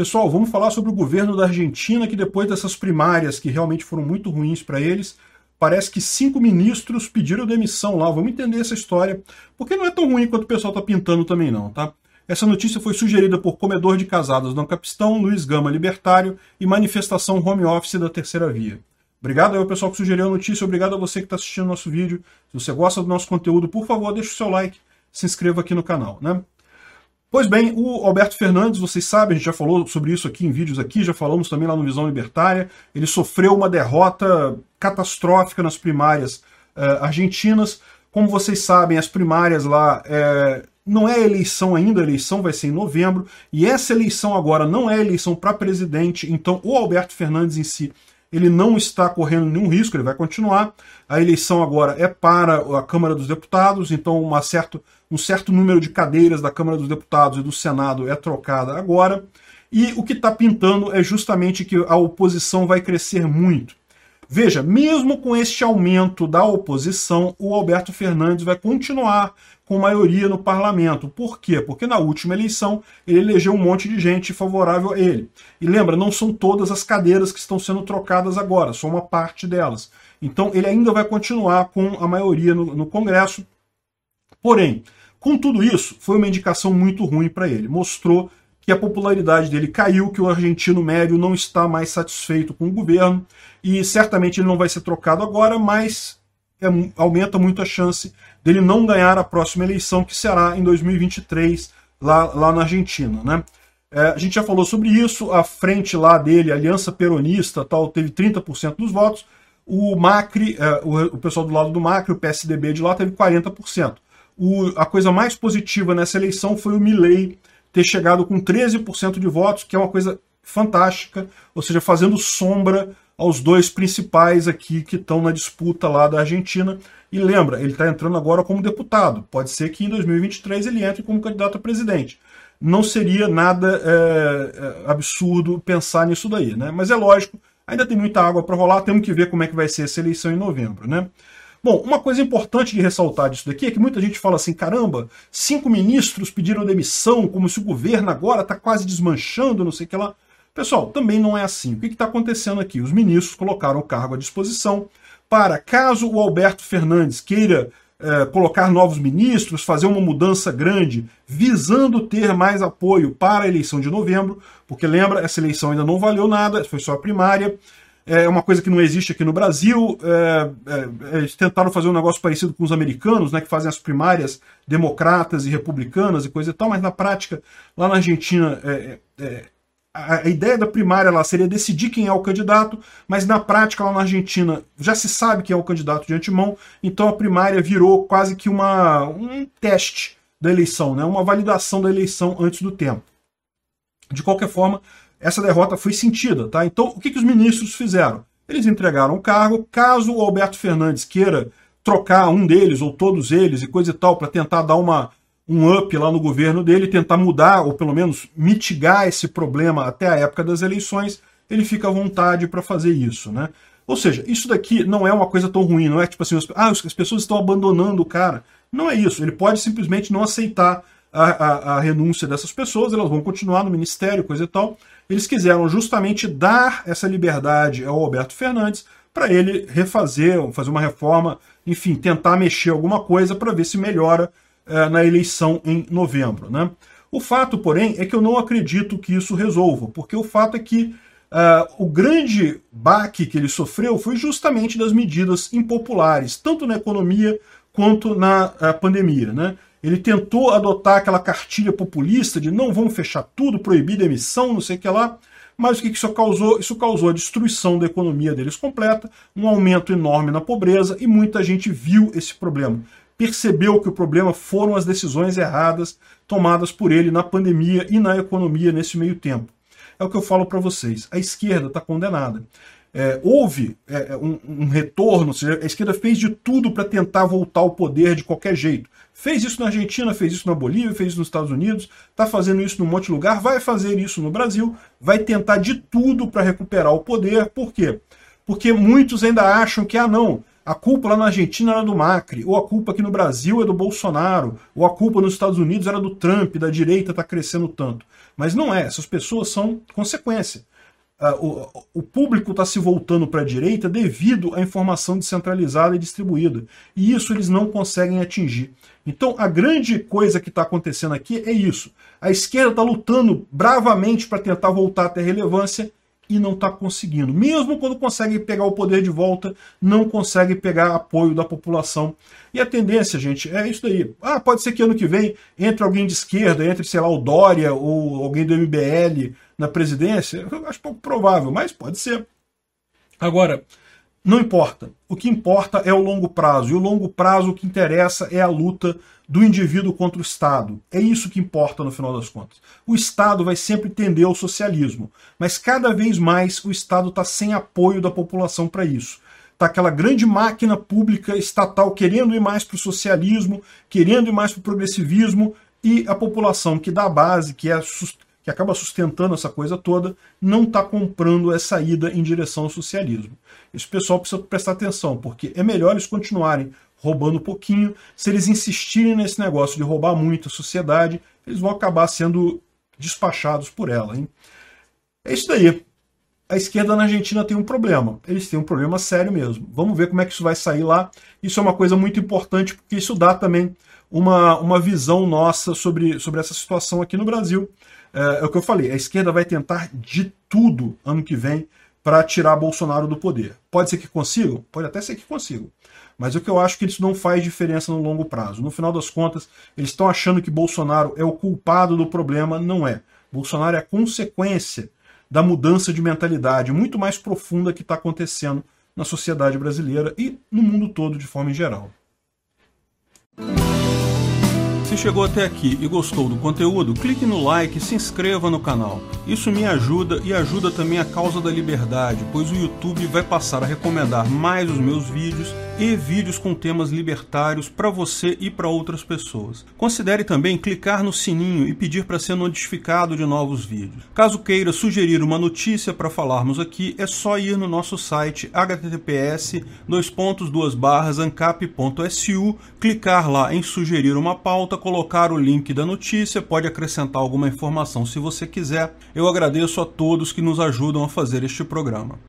Pessoal, vamos falar sobre o governo da Argentina, que depois dessas primárias que realmente foram muito ruins para eles, parece que cinco ministros pediram demissão lá. Vamos entender essa história, porque não é tão ruim quanto o pessoal está pintando também não, tá? Essa notícia foi sugerida por Comedor de Casadas do Capistão, Luiz Gama Libertário e Manifestação Home Office da Terceira Via. Obrigado ao pessoal que sugeriu a notícia, obrigado a você que está assistindo nosso vídeo. Se você gosta do nosso conteúdo, por favor, deixe o seu like, se inscreva aqui no canal, né? Pois bem, o Alberto Fernandes, vocês sabem, a gente já falou sobre isso aqui em vídeos aqui, já falamos também lá no Visão Libertária, ele sofreu uma derrota catastrófica nas primárias uh, argentinas. Como vocês sabem, as primárias lá uh, não é eleição ainda, a eleição vai ser em novembro, e essa eleição agora não é eleição para presidente, então o Alberto Fernandes em si ele não está correndo nenhum risco, ele vai continuar. A eleição agora é para a Câmara dos Deputados, então uma certo, um certo número de cadeiras da Câmara dos Deputados e do Senado é trocada agora. E o que está pintando é justamente que a oposição vai crescer muito. Veja, mesmo com este aumento da oposição, o Alberto Fernandes vai continuar com maioria no parlamento. Por quê? Porque na última eleição ele elegeu um monte de gente favorável a ele. E lembra, não são todas as cadeiras que estão sendo trocadas agora, só uma parte delas. Então ele ainda vai continuar com a maioria no, no Congresso. Porém, com tudo isso, foi uma indicação muito ruim para ele. Mostrou que a popularidade dele caiu, que o argentino médio não está mais satisfeito com o governo, e certamente ele não vai ser trocado agora, mas é, aumenta muito a chance dele não ganhar a próxima eleição, que será em 2023, lá, lá na Argentina. Né? É, a gente já falou sobre isso, a frente lá dele, a Aliança Peronista, tal, teve 30% dos votos, o Macri, é, o, o, pessoal do lado do Macri, o PSDB de lá, teve 40%. O, a coisa mais positiva nessa eleição foi o Milley ter chegado com 13% de votos, que é uma coisa fantástica, ou seja, fazendo sombra aos dois principais aqui que estão na disputa lá da Argentina. E lembra, ele está entrando agora como deputado. Pode ser que em 2023 ele entre como candidato a presidente. Não seria nada é, é, absurdo pensar nisso daí, né? Mas é lógico, ainda tem muita água para rolar, temos que ver como é que vai ser essa eleição em novembro, né? Bom, uma coisa importante de ressaltar disso daqui é que muita gente fala assim, caramba, cinco ministros pediram demissão, como se o governo agora está quase desmanchando, não sei o que lá. Pessoal, também não é assim. O que está acontecendo aqui? Os ministros colocaram o cargo à disposição para, caso o Alberto Fernandes queira é, colocar novos ministros, fazer uma mudança grande, visando ter mais apoio para a eleição de novembro, porque lembra, essa eleição ainda não valeu nada, foi só a primária, é uma coisa que não existe aqui no Brasil. É, é, eles tentaram fazer um negócio parecido com os americanos, né, que fazem as primárias democratas e republicanas e coisa e tal, mas na prática, lá na Argentina, é, é a, ideia da primária lá seria decidir quem é o candidato, mas na prática lá na Argentina já se sabe quem é o candidato de antemão, então a primária virou quase que uma, um teste da eleição, né? uma validação da eleição antes do tempo. De qualquer forma, essa derrota foi sentida. Tá? Então, o que, que os ministros fizeram? Eles entregaram o cargo, caso o Alberto Fernandes queira trocar um deles ou todos eles e coisa e tal, para tentar dar uma um up lá no governo dele, tentar mudar ou pelo menos mitigar esse problema até a época das eleições, ele fica à vontade para fazer isso, né? Ou seja, isso daqui não é uma coisa tão ruim, não é tipo assim, ah, as pessoas estão abandonando o cara. Não é isso, ele pode simplesmente não aceitar a, a, a renúncia dessas pessoas, elas vão continuar no ministério, coisa e tal. Eles quiseram justamente dar essa liberdade ao Alberto Fernandes para ele refazer, fazer uma reforma, enfim, tentar mexer alguma coisa para ver se melhora eh, na eleição em novembro. Né? O fato, porém, é que eu não acredito que isso resolva, porque o fato é que uh, o grande baque que ele sofreu foi justamente das medidas impopulares, tanto na economia quanto na uh, pandemia. Né? Ele tentou adotar aquela cartilha populista de não vamos fechar tudo, proibir demissão, não sei o que lá, mas o que isso causou? Isso causou a destruição da economia deles completa, um aumento enorme na pobreza e muita gente viu esse problema percebeu que o problema foram as decisões erradas tomadas por ele na pandemia e na economia nesse meio tempo. É o que eu falo para vocês. A esquerda está condenada. É, houve é, um, um, retorno, seja, a esquerda fez de tudo para tentar voltar ao poder de qualquer jeito. Fez isso na Argentina, fez isso na Bolívia, fez isso nos Estados Unidos, está fazendo isso num monte de lugar, vai fazer isso no Brasil, vai tentar de tudo para recuperar o poder. Por quê? Porque muitos ainda acham que, ah não, a culpa lá na Argentina era do Macri, ou a culpa aqui no Brasil é do Bolsonaro, ou a culpa nos Estados Unidos era do Trump, da direita está crescendo tanto. Mas não é, essas pessoas são consequência. Uh, o, o, público está se voltando para a direita devido à informação descentralizada e distribuída. E isso eles não conseguem atingir. Então a grande coisa que está acontecendo aqui é isso. A esquerda está lutando bravamente para tentar voltar a ter relevância e não está conseguindo. Mesmo quando consegue pegar o poder de volta, não consegue pegar apoio da população. E a tendência, gente, é isso daí. Ah, pode ser que ano que vem entre alguém de esquerda, entre, sei lá, o Dória ou alguém do MBL na presidência. Eu acho pouco provável, mas pode ser. Agora, não importa. O que importa é o longo prazo. E o longo prazo, o que interessa é a luta do indivíduo contra o Estado. É isso que importa no final das contas. O Estado vai sempre tender ao socialismo, mas cada vez mais o Estado está sem apoio da população para isso. Está aquela grande máquina pública estatal querendo ir mais para o socialismo, querendo ir mais para o progressivismo, e a população que dá a base, que é que acaba sustentando essa coisa toda, não está comprando essa ida em direção ao socialismo. Esse pessoal precisa prestar atenção, porque é melhor eles continuarem roubando pouquinho. Se eles insistirem nesse negócio de roubar muito a sociedade, eles vão acabar sendo despachados por ela. Hein? É isso daí. A esquerda na Argentina tem um problema. Eles têm um problema sério mesmo. Vamos ver como é que isso vai sair lá. Isso é uma coisa muito importante, porque isso dá também uma, uma visão nossa sobre, sobre essa situação aqui no Brasil. É, é o que eu falei, a esquerda vai tentar de tudo ano que vem para tirar Bolsonaro do poder. Pode ser que consigam? Pode até ser que consigam. Mas o que eu acho que isso não faz diferença no longo prazo. No final das contas, eles estão achando que Bolsonaro é o culpado do problema, não é. Bolsonaro é a consequência da mudança de mentalidade muito mais profunda que está acontecendo na sociedade brasileira e no mundo todo de forma geral. Se chegou até aqui e gostou do conteúdo, clique no like e se inscreva no canal. Isso me ajuda e ajuda também a causa da liberdade, pois o YouTube vai passar a recomendar mais os meus vídeos e vídeos com temas libertários para você e para outras pessoas. Considere também clicar no sininho e pedir para ser notificado de novos vídeos. Caso queira sugerir uma notícia para falarmos aqui, é só ir no nosso site https ancap.su, clicar lá em sugerir uma pauta, colocar o link da notícia, pode acrescentar alguma informação se você quiser. Eu agradeço a todos que nos ajudam a fazer este programa.